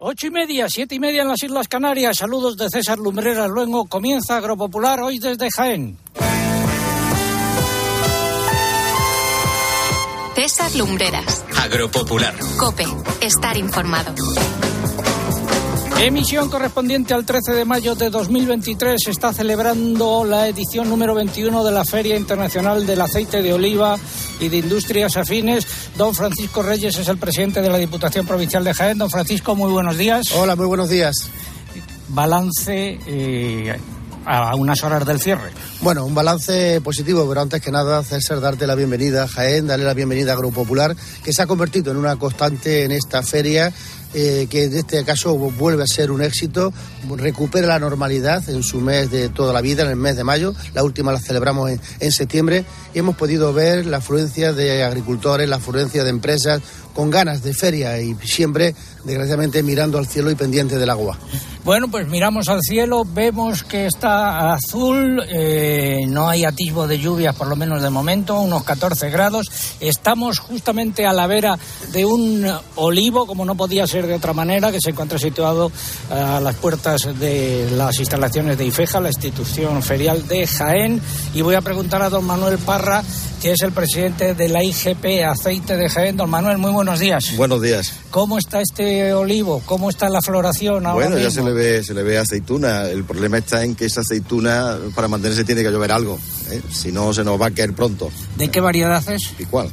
Ocho y media, siete y media en las Islas Canarias. Saludos de César Lumbreras. Luego comienza Agropopular hoy desde Jaén. César Lumbreras. Agropopular. Cope. Estar informado. Emisión correspondiente al 13 de mayo de 2023. Se está celebrando la edición número 21 de la Feria Internacional del Aceite de Oliva y de Industrias Afines. Don Francisco Reyes es el presidente de la Diputación Provincial de Jaén. Don Francisco, muy buenos días. Hola, muy buenos días. Balance eh, a unas horas del cierre. Bueno, un balance positivo, pero antes que nada, César, darte la bienvenida a Jaén, darle la bienvenida a Grupo Popular, que se ha convertido en una constante en esta feria eh, que en este caso vuelve a ser un éxito, recupera la normalidad en su mes de toda la vida, en el mes de mayo. La última la celebramos en, en septiembre y hemos podido ver la afluencia de agricultores, la afluencia de empresas con ganas de feria y siempre, desgraciadamente, mirando al cielo y pendiente del agua. Bueno, pues miramos al cielo, vemos que está azul, eh, no hay atisbo de lluvias por lo menos de momento, unos 14 grados. Estamos justamente a la vera de un olivo, como no podía ser de otra manera, que se encuentra situado a las puertas de las instalaciones de IFEJA, la institución ferial de Jaén. Y voy a preguntar a don Manuel Parra, que es el presidente de la IGP Aceite de Jaén. Don Manuel, muy buenos días. Buenos días. ¿Cómo está este olivo? ¿Cómo está la floración ahora Bueno, ya se le ve, se le ve aceituna. El problema está en que esa aceituna, para mantenerse, tiene que llover algo. ¿eh? Si no, se nos va a caer pronto. ¿De qué variedad es? ¿Y cuál?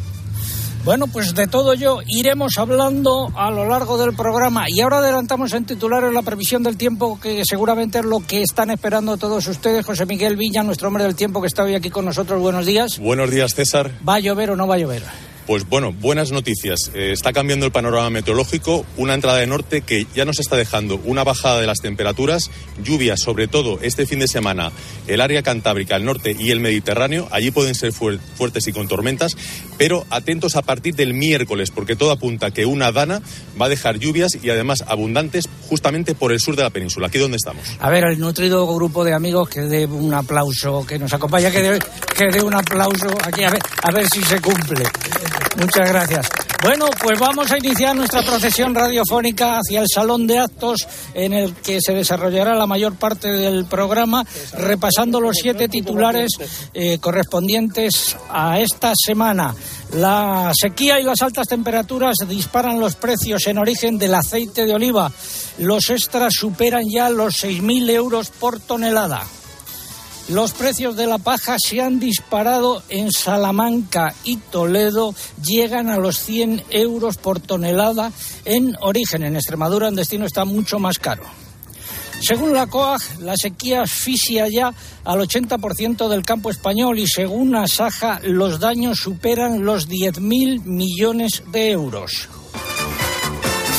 Bueno, pues de todo ello iremos hablando a lo largo del programa. Y ahora adelantamos en titulares la previsión del tiempo, que seguramente es lo que están esperando todos ustedes. José Miguel Villa, nuestro hombre del tiempo, que está hoy aquí con nosotros. Buenos días. Buenos días, César. ¿Va a llover o no va a llover? Pues bueno, buenas noticias. Eh, está cambiando el panorama meteorológico, una entrada de norte que ya nos está dejando una bajada de las temperaturas, lluvias, sobre todo este fin de semana, el área cantábrica, el norte y el Mediterráneo, allí pueden ser fuer- fuertes y con tormentas, pero atentos a partir del miércoles, porque todo apunta que una dana va a dejar lluvias y además abundantes justamente por el sur de la península, aquí donde estamos. A ver, el nutrido grupo de amigos que dé un aplauso, que nos acompaña, que dé, que un aplauso aquí, a ver, a ver si se cumple. Muchas gracias. Bueno, pues vamos a iniciar nuestra procesión radiofónica hacia el salón de actos en el que se desarrollará la mayor parte del programa, repasando los siete titulares eh, correspondientes a esta semana. La sequía y las altas temperaturas disparan los precios en origen del aceite de oliva. Los extras superan ya los 6.000 euros por tonelada. Los precios de la paja se han disparado en Salamanca y Toledo, llegan a los 100 euros por tonelada en origen. En Extremadura, en destino, está mucho más caro. Según la COAG, la sequía asfixia ya al 80% del campo español y según Asaja, los daños superan los 10.000 millones de euros.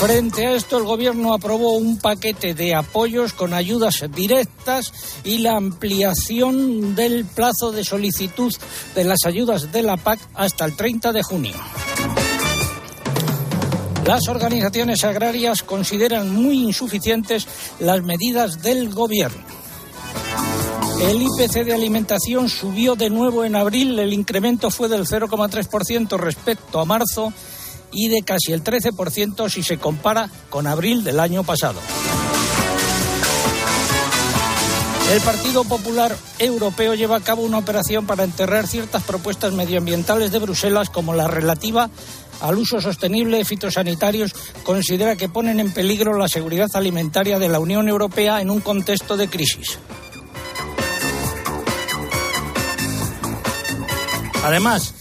Frente a esto, el Gobierno aprobó un paquete de apoyos con ayudas directas y la ampliación del plazo de solicitud de las ayudas de la PAC hasta el 30 de junio. Las organizaciones agrarias consideran muy insuficientes las medidas del Gobierno. El IPC de alimentación subió de nuevo en abril, el incremento fue del 0,3% respecto a marzo y de casi el 13% si se compara con abril del año pasado. El Partido Popular Europeo lleva a cabo una operación para enterrar ciertas propuestas medioambientales de Bruselas, como la relativa al uso sostenible de fitosanitarios, considera que ponen en peligro la seguridad alimentaria de la Unión Europea en un contexto de crisis. Además,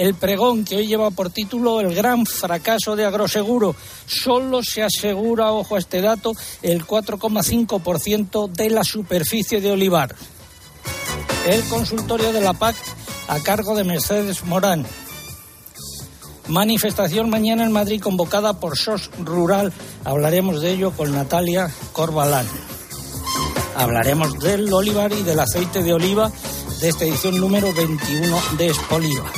el pregón que hoy lleva por título El gran fracaso de Agroseguro. Solo se asegura, ojo a este dato, el 4,5% de la superficie de olivar. El consultorio de la PAC a cargo de Mercedes Morán. Manifestación mañana en Madrid convocada por SOS Rural. Hablaremos de ello con Natalia Corbalán. Hablaremos del olivar y del aceite de oliva de esta edición número 21 de Espoliva.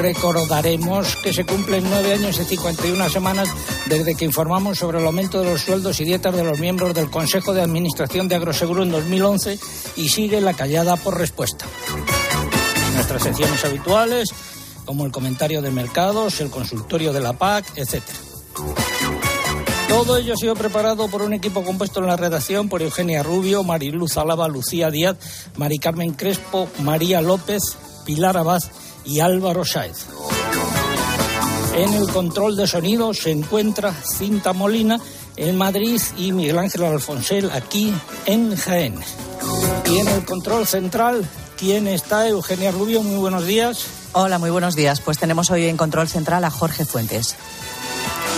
Recordaremos que se cumplen nueve años y 51 semanas desde que informamos sobre el aumento de los sueldos y dietas de los miembros del Consejo de Administración de Agroseguro en 2011 y sigue la callada por respuesta. Nuestras secciones habituales, como el comentario de mercados, el consultorio de la PAC, etc. Todo ello ha sido preparado por un equipo compuesto en la redacción por Eugenia Rubio, Mariluz Alaba, Lucía Díaz, Mari Carmen Crespo, María López, Pilar Abad y Álvaro Sáez. En el control de sonido se encuentra Cinta Molina en Madrid y Miguel Ángel Alfonsel aquí en Jaén. Y en el control central, ¿quién está? Eugenia Rubio, muy buenos días. Hola, muy buenos días. Pues tenemos hoy en control central a Jorge Fuentes.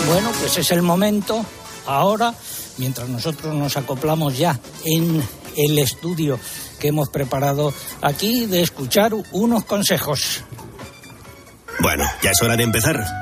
Bueno, pues es el momento ahora, mientras nosotros nos acoplamos ya en el estudio que hemos preparado aquí, de escuchar unos consejos. Bueno, ya es hora de empezar.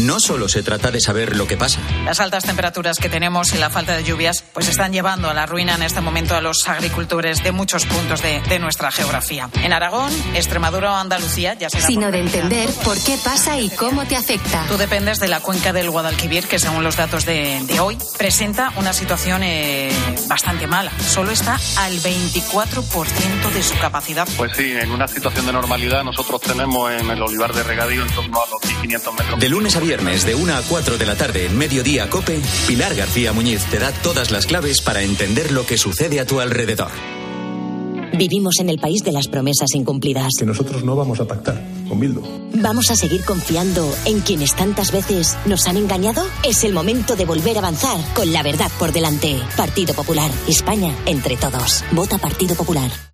No solo se trata de saber lo que pasa. Las altas temperaturas que tenemos y la falta de lluvias pues están llevando a la ruina en este momento a los agricultores de muchos puntos de, de nuestra geografía. En Aragón, Extremadura o Andalucía ya será Sino por de entender por qué pasa y cómo te afecta. Tú dependes de la cuenca del Guadalquivir, que según los datos de, de hoy presenta una situación eh, bastante mala. Solo está al 24% de su capacidad. Pues sí, en una situación de normalidad nosotros tenemos en el olivar de regadío en torno a los 1.500 metros. De lunes a viernes, de 1 a 4 de la tarde, en Mediodía Cope, Pilar García Muñiz te da todas las claves para entender lo que sucede a tu alrededor. Vivimos en el país de las promesas incumplidas. Que nosotros no vamos a pactar con Bildu. ¿Vamos a seguir confiando en quienes tantas veces nos han engañado? Es el momento de volver a avanzar con la verdad por delante. Partido Popular. España entre todos. Vota Partido Popular.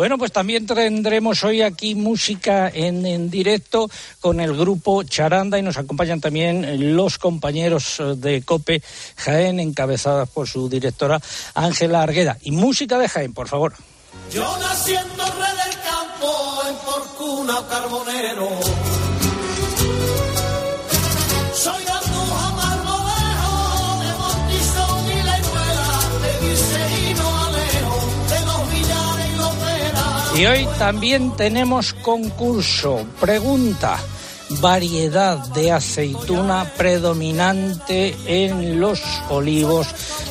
Bueno, pues también tendremos hoy aquí música en, en, directo con el grupo Charanda y nos acompañan también los compañeros de COPE Jaén, encabezadas por su directora Ángela Argueda. Y música de Jaén, por favor. Yo nací en Torre del Campo, en Porcuna Carbonero. Y hoy también tenemos concurso. Pregunta. Variedad de aceituna predominante en los olivos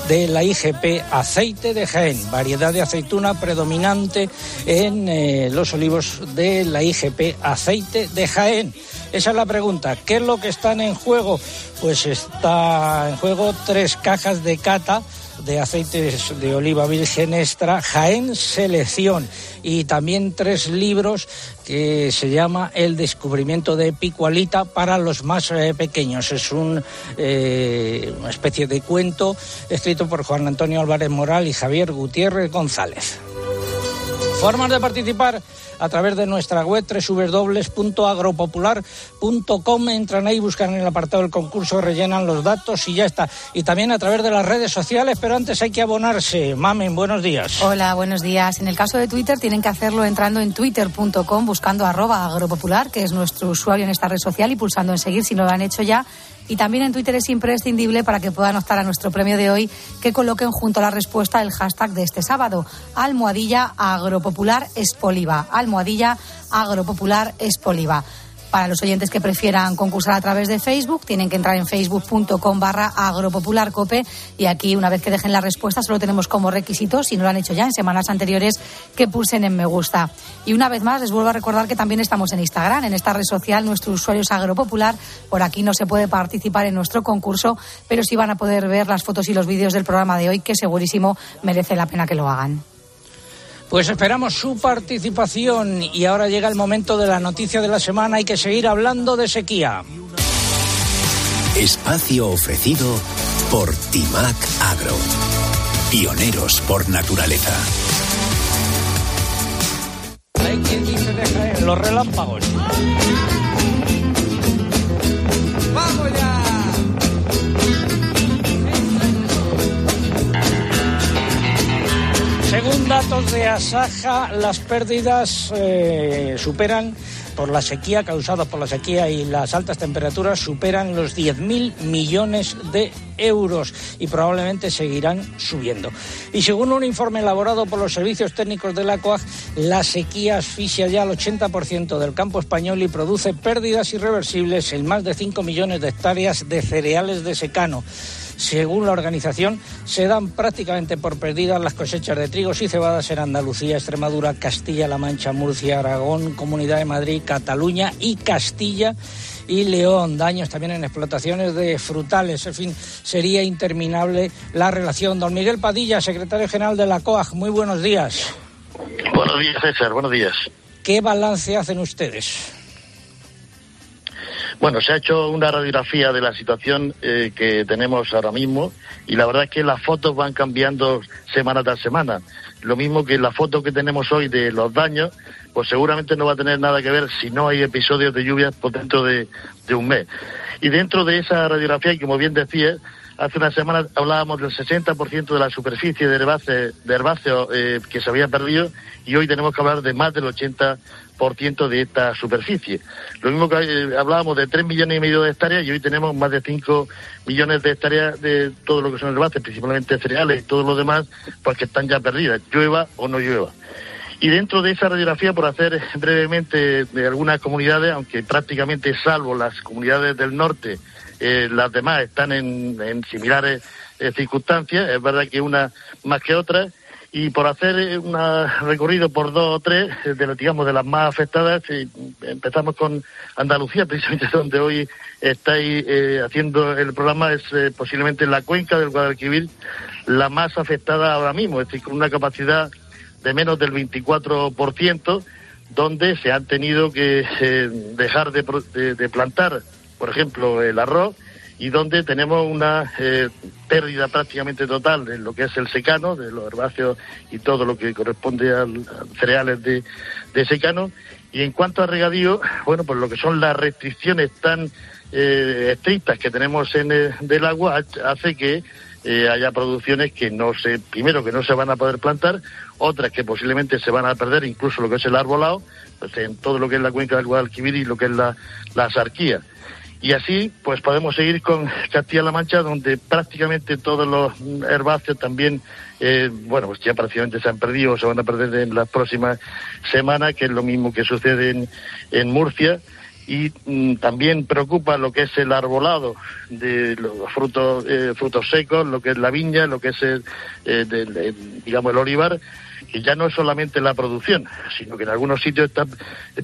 de la IGP Aceite de Jaén. Variedad de aceituna predominante en eh, los olivos de la IGP Aceite de Jaén. Esa es la pregunta. ¿Qué es lo que están en juego? Pues está en juego tres cajas de cata de aceites de oliva virgen extra, Jaén Selección, y también tres libros que se llama El descubrimiento de Picualita para los más eh, pequeños. Es un, eh, una especie de cuento escrito por Juan Antonio Álvarez Moral y Javier Gutiérrez González. Formas de participar a través de nuestra web www.agropopular.com. Entran ahí, buscan en el apartado del concurso, rellenan los datos y ya está. Y también a través de las redes sociales, pero antes hay que abonarse. Mamen, buenos días. Hola, buenos días. En el caso de Twitter tienen que hacerlo entrando en twitter.com, buscando arroba agropopular, que es nuestro usuario en esta red social, y pulsando en seguir si no lo han hecho ya. Y también en Twitter es imprescindible para que puedan optar a nuestro premio de hoy que coloquen junto a la respuesta el hashtag de este sábado, almohadilla agropopular espoliva. Almohadilla agropopular espoliva. Para los oyentes que prefieran concursar a través de Facebook, tienen que entrar en facebook.com barra agropopularcope y aquí, una vez que dejen la respuesta, solo tenemos como requisito, si no lo han hecho ya en semanas anteriores, que pulsen en me gusta. Y una vez más, les vuelvo a recordar que también estamos en Instagram, en esta red social, nuestro usuario es agropopular. Por aquí no se puede participar en nuestro concurso, pero sí van a poder ver las fotos y los vídeos del programa de hoy, que segurísimo merece la pena que lo hagan. Pues esperamos su participación y ahora llega el momento de la noticia de la semana. Hay que seguir hablando de sequía. Espacio ofrecido por Timac Agro. Pioneros por naturaleza. Hay quien dice los relámpagos. Datos de Asaja, las pérdidas eh, superan por la sequía, causados por la sequía y las altas temperaturas, superan los 10.000 millones de euros y probablemente seguirán subiendo. Y según un informe elaborado por los servicios técnicos de la COAG, la sequía asfixia ya al 80% del campo español y produce pérdidas irreversibles en más de 5 millones de hectáreas de cereales de secano. Según la organización, se dan prácticamente por perdidas las cosechas de trigos y cebadas en Andalucía, Extremadura, Castilla-La Mancha, Murcia, Aragón, Comunidad de Madrid, Cataluña y Castilla y León. Daños también en explotaciones de frutales. En fin, sería interminable la relación. Don Miguel Padilla, secretario general de la COAG, muy buenos días. Buenos días, César. Buenos días. ¿Qué balance hacen ustedes? Bueno, se ha hecho una radiografía de la situación eh, que tenemos ahora mismo y la verdad es que las fotos van cambiando semana tras semana. Lo mismo que la foto que tenemos hoy de los daños, pues seguramente no va a tener nada que ver si no hay episodios de lluvias por dentro de, de un mes. Y dentro de esa radiografía, y como bien decía, hace una semana hablábamos del 60% de la superficie de herbáceo eh, que se había perdido y hoy tenemos que hablar de más del 80% de esta superficie. Lo mismo que eh, hablábamos de 3 millones y medio de hectáreas y hoy tenemos más de 5 millones de hectáreas de todo lo que son herbáceos, principalmente cereales y todo lo demás, pues que están ya perdidas, llueva o no llueva. Y dentro de esa radiografía, por hacer brevemente de algunas comunidades, aunque prácticamente salvo las comunidades del norte, eh, las demás están en, similares eh, circunstancias, es verdad que una más que otra, y por hacer un recorrido por dos o tres, eh, de, digamos, de las más afectadas, eh, empezamos con Andalucía, precisamente donde hoy estáis eh, haciendo el programa, es eh, posiblemente la cuenca del Guadalquivir la más afectada ahora mismo, es decir, con una capacidad de menos del 24%, donde se han tenido que eh, dejar de, de- de plantar, por ejemplo, el arroz, y donde tenemos una eh, pérdida prácticamente total de lo que es el secano, de los herbáceos y todo lo que corresponde a cereales de, de secano. Y en cuanto a regadío, bueno, pues lo que son las restricciones tan eh, estrictas que tenemos en el, del agua ha- hace que eh, haya producciones que no se, primero que no se van a poder plantar, otras que posiblemente se van a perder, incluso lo que es el arbolado, pues en todo lo que es la cuenca del Guadalquivir y lo que es la, la sarquía. Y así, pues podemos seguir con Castilla-La Mancha, donde prácticamente todos los herbáceos también, eh, bueno, pues ya prácticamente se han perdido o se van a perder en las próximas semanas, que es lo mismo que sucede en, en Murcia. Y mm, también preocupa lo que es el arbolado de los frutos, eh, frutos secos, lo que es la viña, lo que es, el, eh, digamos, el olivar, que ya no es solamente la producción, sino que en algunos sitios está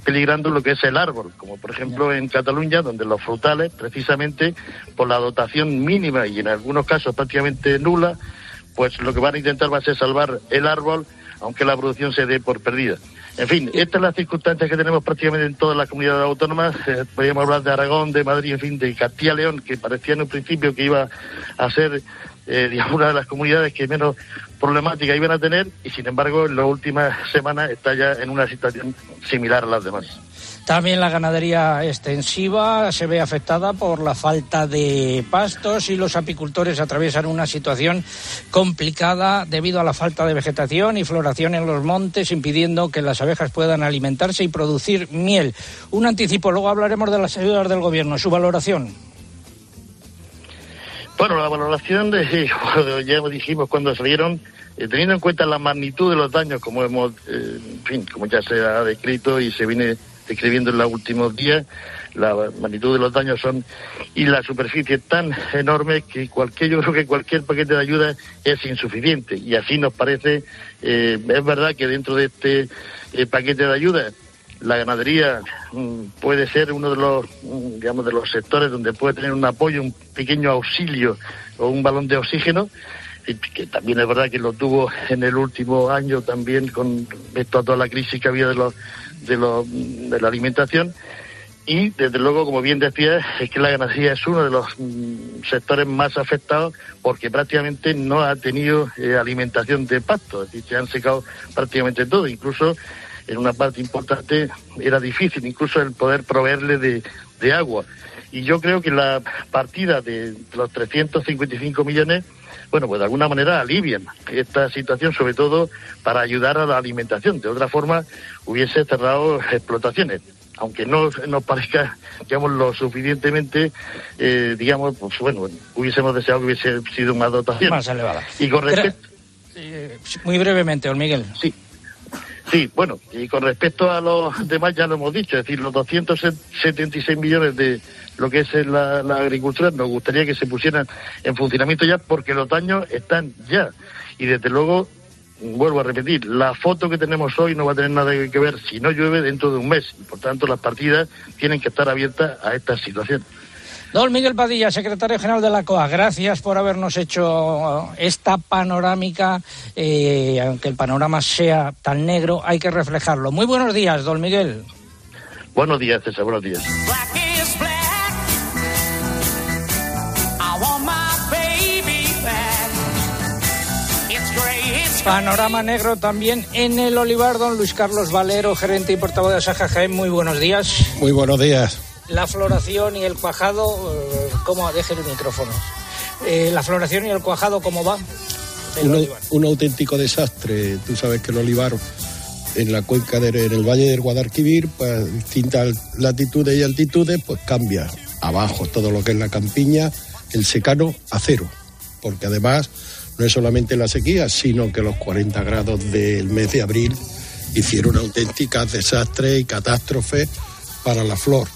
peligrando lo que es el árbol, como por ejemplo en Cataluña, donde los frutales, precisamente por la dotación mínima y en algunos casos prácticamente nula, pues lo que van a intentar va a ser salvar el árbol, aunque la producción se dé por perdida. En fin, estas son las circunstancias que tenemos prácticamente en todas las comunidades autónomas. Eh, podríamos hablar de Aragón, de Madrid, en fin, de Castilla-León, que parecía en un principio que iba a ser, eh, digamos, una de las comunidades que menos problemática iban a tener, y sin embargo, en las últimas semanas está ya en una situación similar a las demás. También la ganadería extensiva se ve afectada por la falta de pastos y los apicultores atraviesan una situación complicada debido a la falta de vegetación y floración en los montes, impidiendo que las abejas puedan alimentarse y producir miel. Un anticipo, luego hablaremos de las ayudas del gobierno. Su valoración. Bueno, la valoración de, bueno, ya dijimos cuando salieron, eh, teniendo en cuenta la magnitud de los daños, como hemos, eh, en fin, como ya se ha descrito y se viene describiendo en los últimos días, la magnitud de los daños son y la superficie tan enorme que cualquier, yo creo que cualquier paquete de ayuda es insuficiente. Y así nos parece, eh, es verdad que dentro de este paquete de ayuda la ganadería mm, puede ser uno de los mm, digamos de los sectores donde puede tener un apoyo, un pequeño auxilio o un balón de oxígeno que también es verdad que lo tuvo en el último año también con respecto a toda la crisis que había de los de los de la alimentación. Y desde luego como bien decía es que la ganadería es uno de los mm, sectores más afectados porque prácticamente no ha tenido eh, alimentación de pasto, es decir, se han secado prácticamente todo, incluso en una parte importante era difícil incluso el poder proveerle de, de agua. Y yo creo que la partida de los 355 millones, bueno, pues de alguna manera alivian esta situación, sobre todo para ayudar a la alimentación. De otra forma, hubiese cerrado explotaciones. aunque no nos parezca, digamos, lo suficientemente, eh, digamos, pues bueno, hubiésemos deseado que hubiese sido una dotación. Más elevada. Y con respecto... Eh, Muy brevemente, don Miguel. Sí. Sí, bueno, y con respecto a los demás ya lo hemos dicho, es decir, los 276 millones de lo que es la, agricultura, nos gustaría que se pusieran en funcionamiento ya porque los daños están ya. Y desde luego, vuelvo a repetir, la foto que tenemos hoy no va a tener nada que ver si no llueve dentro de un mes. Por tanto, las partidas tienen que estar abiertas a esta situación. Don Miguel Padilla, secretario general de la COA, gracias por habernos hecho esta panorámica. eh, aunque el panorama sea tan negro, hay que reflejarlo. Muy buenos días, don Miguel. Buenos días, César, buenos días. Panorama negro también en el Olivar, don Luis Carlos Valero, gerente y portavoz de Asaja Jaén. Muy buenos días. Muy buenos días. La floración y el cuajado, eh, ¿cómo? Deje el micrófono. Eh, la floración y el cuajado, ¿cómo va? Un, auténtico desastre. Tú sabes que el olivar en la cuenca del en el valle del Guadalquivir, pues distintas latitudes y altitudes, pues cambia. Abajo todo lo que es la campiña, el secano a cero. Porque además no es solamente la sequía, sino que los 40 grados del mes de abril hicieron auténticas desastres y catástrofes para la flor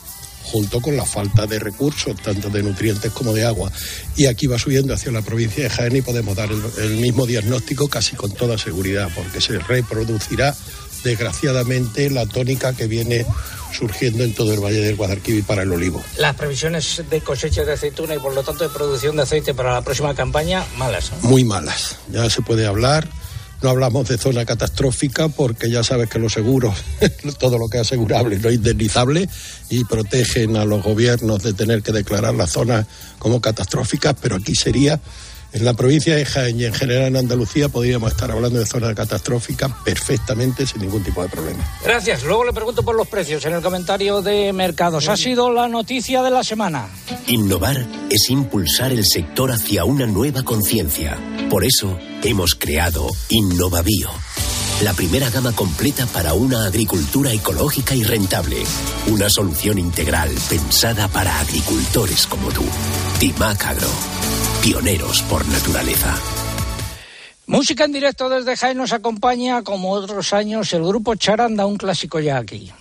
junto con la falta de recursos, tanto de nutrientes como de agua. Y aquí va subiendo hacia la provincia de Jaén y podemos dar el, el mismo diagnóstico casi con toda seguridad, porque se reproducirá desgraciadamente la tónica que viene surgiendo en todo el Valle del Guadalquivir para el olivo. Las previsiones de cosecha de aceituna y por lo tanto de producción de aceite para la próxima campaña, malas. ¿no? Muy malas, ya se puede hablar. No hablamos de zona catastrófica porque ya sabes que los seguros, todo lo que es asegurable, no es indemnizable y protegen a los gobiernos de tener que declarar las zonas como catastróficas, pero aquí sería, en la provincia de Jaén y en general en Andalucía, podríamos estar hablando de zonas catastróficas perfectamente sin ningún tipo de problema. Gracias. Luego le pregunto por los precios en el comentario de mercados. Ha sido la noticia de la semana. Innovar es impulsar el sector hacia una nueva conciencia. Por eso hemos creado Innovabio, la primera gama completa para una agricultura ecológica y rentable. Una solución integral pensada para agricultores como tú. Timac Agro, pioneros por naturaleza. Música en directo desde Jaén nos acompaña, como otros años, el grupo Charanda, un clásico ya aquí.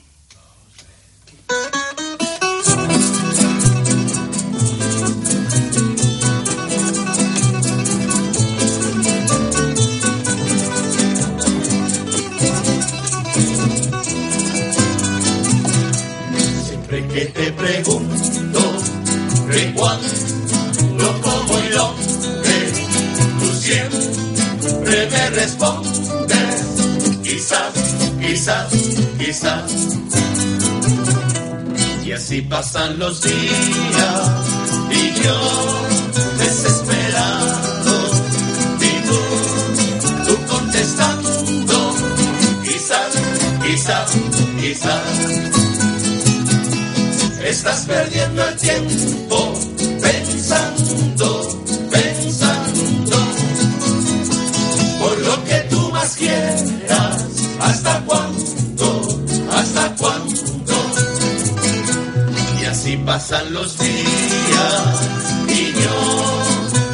Siempre que te pregunto de cuándo, quizás. Y así pasan los días y yo desesperado y tú, tú contestando. Quizás, quizás, quizás. Estás perdiendo el tiempo pasan los días y yo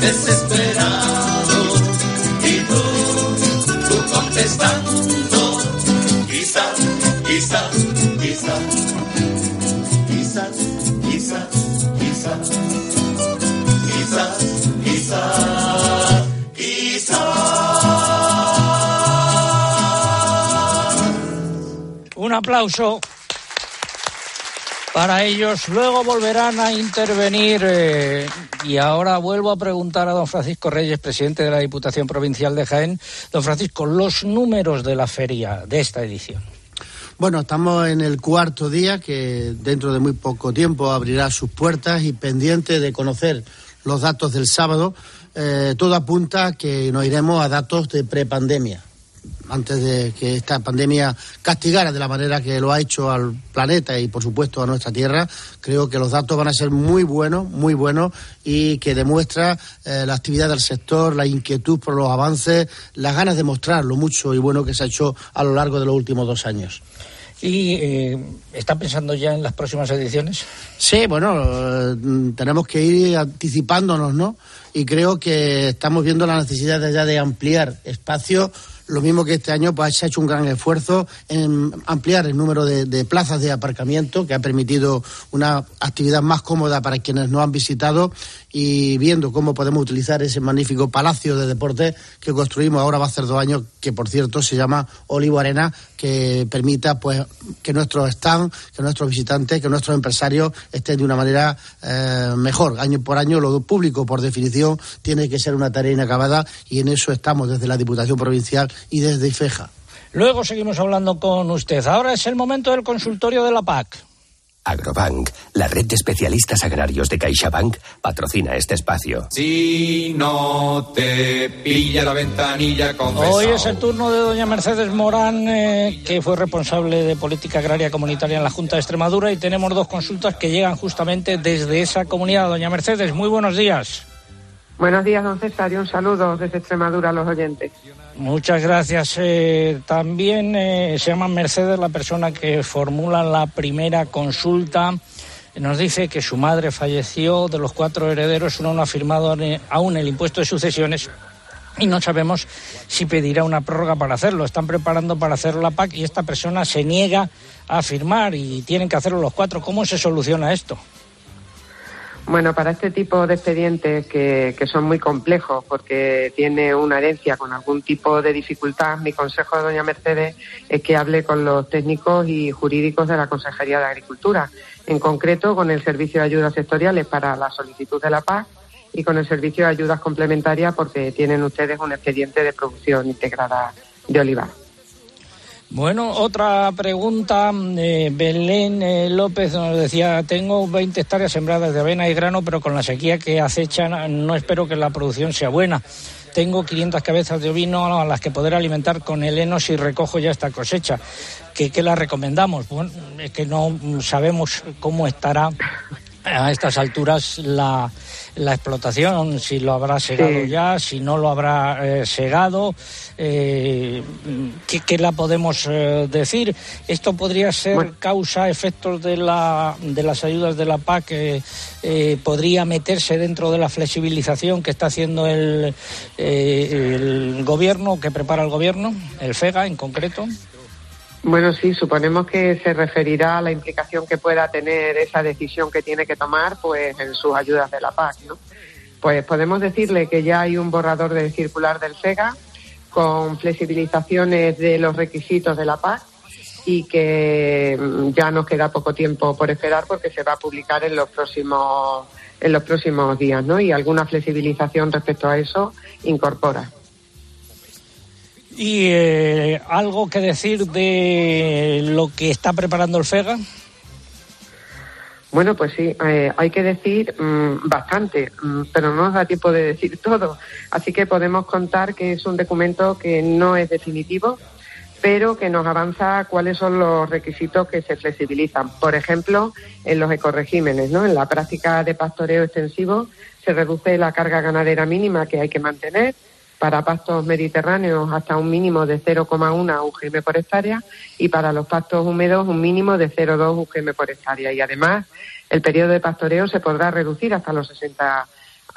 desesperado y tú, tú contestando. Quizás, quizás, quizás. Quizás, quizás, quizás, quizás, quizás, quizás. Un aplauso para ellos. Luego volverán a intervenir. eh, y ahora vuelvo a preguntar a don Francisco Reyes, presidente de la Diputación Provincial de Jaén. Don Francisco, los números de la feria de esta edición. Bueno, estamos en el cuarto día que dentro de muy poco tiempo abrirá sus puertas y pendiente de conocer los datos del sábado, eh, todo apunta que nos iremos a datos de prepandemia. Antes de que esta pandemia castigara de la manera que lo ha hecho al planeta y, por supuesto, a nuestra tierra, creo que los datos van a ser muy buenos, muy buenos y que demuestra eh, la actividad del sector, la inquietud por los avances, las ganas de mostrar lo mucho y bueno que se ha hecho a lo largo de los últimos dos años. ¿Y eh, está pensando ya en las próximas ediciones? Sí, bueno, eh, tenemos que ir anticipándonos, ¿no? Y creo que estamos viendo la necesidad de ya de ampliar espacio. Lo mismo que este año pues, se ha hecho un gran esfuerzo en ampliar el número de, de plazas de aparcamiento, que ha permitido una actividad más cómoda para quienes nos han visitado y viendo cómo podemos utilizar ese magnífico palacio de deportes que construimos ahora va a hacer dos años, que por cierto se llama Olivo Arena, que permita pues que nuestros stand, que nuestros visitantes, que nuestros empresarios estén de una manera eh, mejor. Año por año, lo público, por definición, tiene que ser una tarea inacabada y en eso estamos desde la Diputación Provincial y desde IFEJA. Luego seguimos hablando con usted. Ahora es el momento del consultorio de la PAC. Agrobank, la red de especialistas agrarios de CaixaBank, patrocina este espacio. Si no te pilla la ventanilla con Hoy es el turno de doña Mercedes Morán, eh, que fue responsable de política agraria comunitaria en la Junta de Extremadura, y tenemos dos consultas que llegan justamente desde esa comunidad. Doña Mercedes, muy buenos días. Buenos días, don César, y un saludo desde Extremadura a los oyentes. Muchas gracias. Eh, también eh, se llama Mercedes la persona que formula la primera consulta. Nos dice que su madre falleció, de los cuatro herederos uno no ha firmado aún el impuesto de sucesiones y no sabemos si pedirá una prórroga para hacerlo. Están preparando para hacer la PAC y esta persona se niega a firmar y tienen que hacerlo los cuatro. ¿Cómo se soluciona esto? Bueno, para este tipo de expedientes que, son muy complejos porque tiene una herencia con algún tipo de dificultad, mi consejo de doña Mercedes es que hable con los técnicos y jurídicos de la Consejería de Agricultura, en concreto con el Servicio de Ayudas Sectoriales para la solicitud de la PAC y con el Servicio de Ayudas Complementarias porque tienen ustedes un expediente de producción integrada de olivar. Bueno, otra pregunta. eh, Belén eh, López nos decía, tengo 20 hectáreas sembradas de avena y grano, pero con la sequía que acechan no espero que la producción sea buena. Tengo 500 cabezas de ovino a las que poder alimentar con heno si recojo ya esta cosecha. ¿Qué, qué la recomendamos? Bueno, es que no sabemos cómo estará a estas alturas la, la explotación, si lo habrá segado Sí. ya, si no lo habrá eh, segado, eh, ¿qué, qué la podemos eh, decir? Esto podría ser causa, efectos de, la, de las ayudas de la PAC, eh, eh, podría meterse dentro de la flexibilización que está haciendo el, eh, el gobierno, que prepara el gobierno, el FEGA en concreto. Bueno, sí, suponemos que se referirá a la implicación que pueda tener esa decisión que tiene que tomar pues en sus ayudas de la PAC, ¿no? Pues podemos decirle que ya hay un borrador de circular del FEGA con flexibilizaciones de los requisitos de la PAC y que mm, ya nos queda poco tiempo por esperar porque se va a publicar en los próximos en los próximos días, ¿no? Y alguna flexibilización respecto a eso incorpora. ¿Y eh, algo que decir de lo que está preparando el FEGA? Bueno, pues sí, eh, hay que decir mm, bastante, mm, pero no nos da tiempo de decir todo. Así que podemos contar que es un documento que no es definitivo, pero que nos avanza cuáles son los requisitos que se flexibilizan. Por ejemplo, en los ecoregímenes, ¿no? En la práctica de pastoreo extensivo se reduce la carga ganadera mínima que hay que mantener para pastos mediterráneos hasta un mínimo de 0,1 UGM por hectárea y para los pastos húmedos un mínimo de 0,2 UGM por hectárea. Y además, el periodo de pastoreo se podrá reducir hasta los 60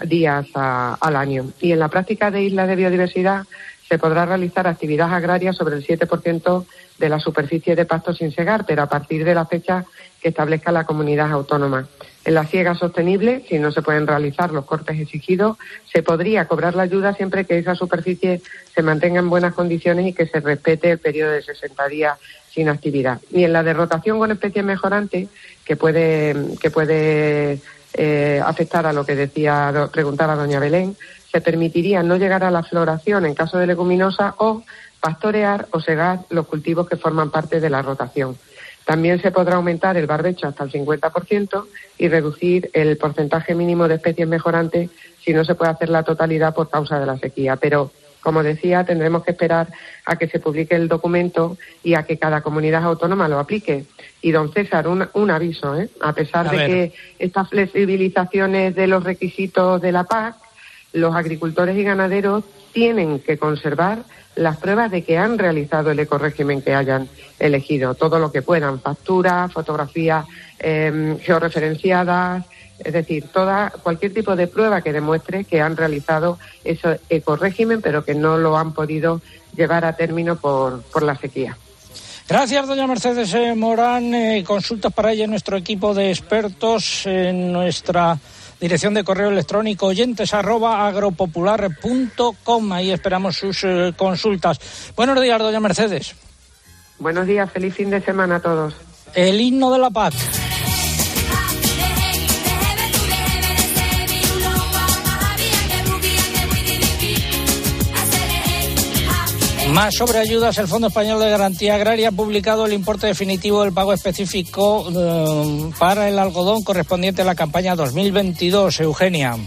días al año. Y en la práctica de islas de biodiversidad se podrá realizar actividad agraria sobre el 7% de la superficie de pasto sin segar, pero a partir de la fecha que establezca la comunidad autónoma. En la siega sostenible, si no se pueden realizar los cortes exigidos, se podría cobrar la ayuda siempre que esa superficie se mantenga en buenas condiciones y que se respete el periodo de 60 días sin actividad. Y en la de rotación con especies mejorantes, que puede, que puede eh, afectar a lo que decía, preguntaba doña Belén, se permitiría no llegar a la floración en caso de leguminosa o pastorear o segar los cultivos que forman parte de la rotación. También se podrá aumentar el barbecho hasta el 50% y reducir el porcentaje mínimo de especies mejorantes si no se puede hacer la totalidad por causa de la sequía. Pero, como decía, tendremos que esperar a que se publique el documento y a que cada comunidad autónoma lo aplique. Y, don César, un, un aviso, ¿eh? A pesar A de ver. que estas flexibilizaciones de los requisitos de la PAC, los agricultores y ganaderos tienen que conservar las pruebas de que han realizado el ecorégimen que hayan elegido, todo lo que puedan, facturas, fotografías eh, georreferenciadas, es decir, toda, cualquier tipo de prueba que demuestre que han realizado ese ecorégimen, pero que no lo han podido llevar a término por, por la sequía. Gracias, doña Mercedes eh, Morán. Eh, consultas para ella en nuestro equipo de expertos en nuestra dirección de correo electrónico oyentes arroba agropopular.com. Ahí esperamos sus eh, consultas. Buenos días, doña Mercedes. Buenos días, feliz fin de semana a todos. El himno de la PAC. Más sobre ayudas, el Fondo Español de Garantía Agraria ha publicado el importe definitivo del pago específico eh, para el algodón correspondiente a la campaña 2022. Eugenia.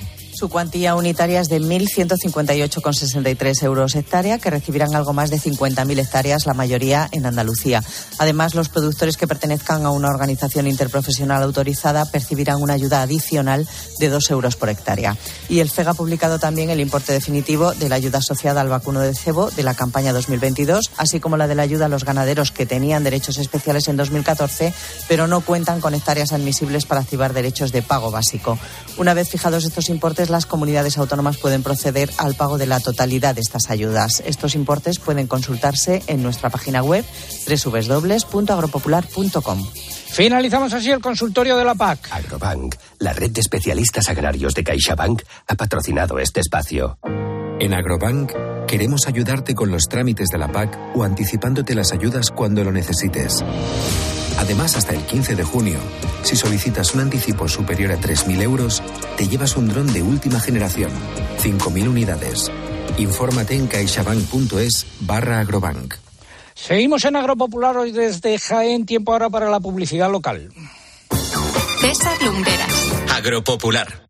Su cuantía unitaria es de 1.158,63 euros hectárea, que recibirán algo más de 50.000 hectáreas, la mayoría en Andalucía. Además, los productores que pertenezcan a una organización interprofesional autorizada percibirán una ayuda adicional de 2 euros por hectárea. Y el FEG ha publicado también el importe definitivo de la ayuda asociada al vacuno de cebo de la campaña 2022, así como la de la ayuda a los ganaderos que tenían derechos especiales en 2014, pero no cuentan con hectáreas admisibles para activar derechos de pago básico. Una vez fijados estos importes, las comunidades autónomas pueden proceder al pago de la totalidad de estas ayudas. Estos importes pueden consultarse en nuestra página web www.agropopular.com. Finalizamos así el consultorio de la PAC. Agrobank, la red de especialistas agrarios de CaixaBank, ha patrocinado este espacio. En Agrobank queremos ayudarte con los trámites de la PAC o anticipándote las ayudas cuando lo necesites. Además, hasta el 15 de junio, si solicitas un anticipo superior a 3.000 euros, te llevas un dron de última generación, 5.000 unidades. Infórmate en caixabank.es barra agrobank. Seguimos en Agropopular hoy desde Jaén, tiempo ahora para la publicidad local. César Lumberas. Agropopular.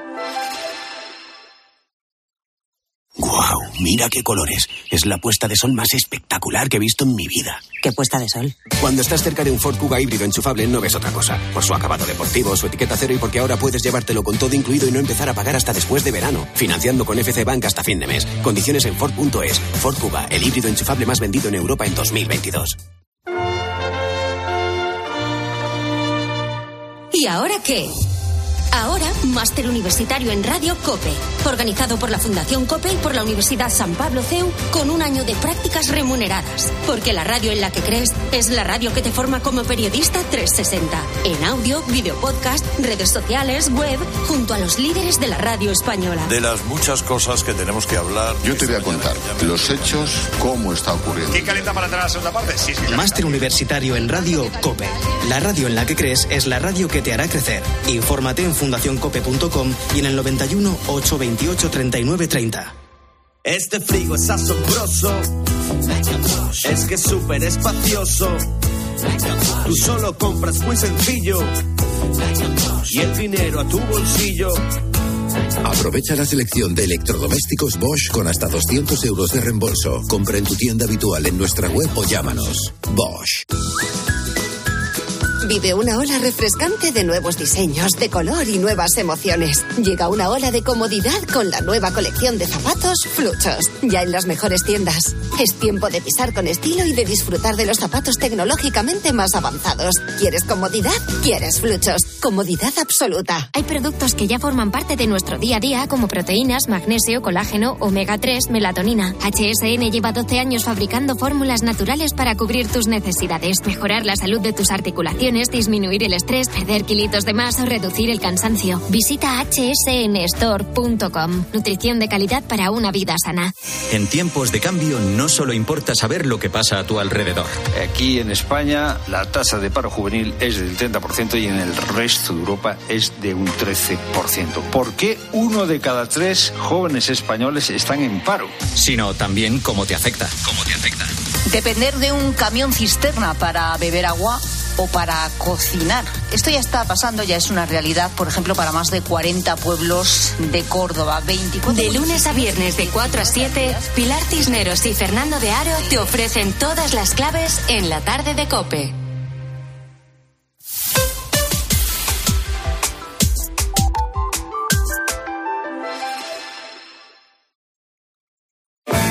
Mira qué colores. Es la puesta de sol más espectacular que he visto en mi vida. ¿Qué puesta de sol? Cuando estás cerca de un Ford Kuga híbrido enchufable no ves otra cosa. Por su acabado deportivo, su etiqueta cero y porque ahora puedes llevártelo con todo incluido y no empezar a pagar hasta después de verano. Financiando con FC Bank hasta fin de mes. Condiciones en Ford.es. Ford Kuga, el híbrido enchufable más vendido en Europa en 2022. ¿Y ahora qué? Ahora, máster universitario en Radio COPE, organizado por la Fundación COPE y por la Universidad San Pablo CEU, con un año de prácticas remuneradas. Porque la radio en la que crees es la radio que te forma como periodista 360. En audio, video podcast, redes sociales, web, junto a los líderes de la radio española. De las muchas cosas que tenemos que hablar. Yo te voy a contar los hechos, cómo está ocurriendo. ¿Quién calienta para entrar a la segunda parte? Sí, sí. Máster universitario en radio COPE. La radio en la que crees es la radio que te hará crecer. Infórmate en fundacioncope.com y en el 91 828 39 30. Este frigo es asombroso. Es que es súper espacioso. Tú solo compras muy sencillo. Y el dinero a tu bolsillo. Aprovecha la selección de electrodomésticos Bosch con hasta 200 euros de reembolso. Compra en tu tienda habitual en nuestra web o llámanos. Bosch. Vive una ola refrescante de nuevos diseños, de color y nuevas emociones. Llega una ola de comodidad con la nueva colección de zapatos Fluchos, ya en las mejores tiendas. Es tiempo de pisar con estilo y de disfrutar de los zapatos tecnológicamente más avanzados. ¿Quieres comodidad? ¿Quieres Fluchos? Comodidad absoluta. Hay productos que ya forman parte de nuestro día a día como proteínas, magnesio, colágeno, omega 3, melatonina. HSN lleva 12 años fabricando fórmulas naturales para cubrir tus necesidades, mejorar la salud de tus articulaciones, disminuir el estrés, perder kilitos de más o reducir el cansancio. Visita hsnstore.com. Nutrición de calidad para una vida sana. En tiempos de cambio no solo importa saber lo que pasa a tu alrededor. Aquí en España la tasa de paro juvenil es del 30% y en el resto de Europa es de un 13%. ¿Por qué uno de cada tres jóvenes españoles están en paro? Sino también cómo te afecta. ¿Cómo te afecta? Depender de un camión cisterna para beber agua o para cocinar. Esto ya está pasando, ya es una realidad, por ejemplo, para más de 40 pueblos de Córdoba. 24 De lunes a viernes de 4 a 7, Pilar Cisneros y Fernando de Aro te ofrecen todas las claves en la tarde de Cope.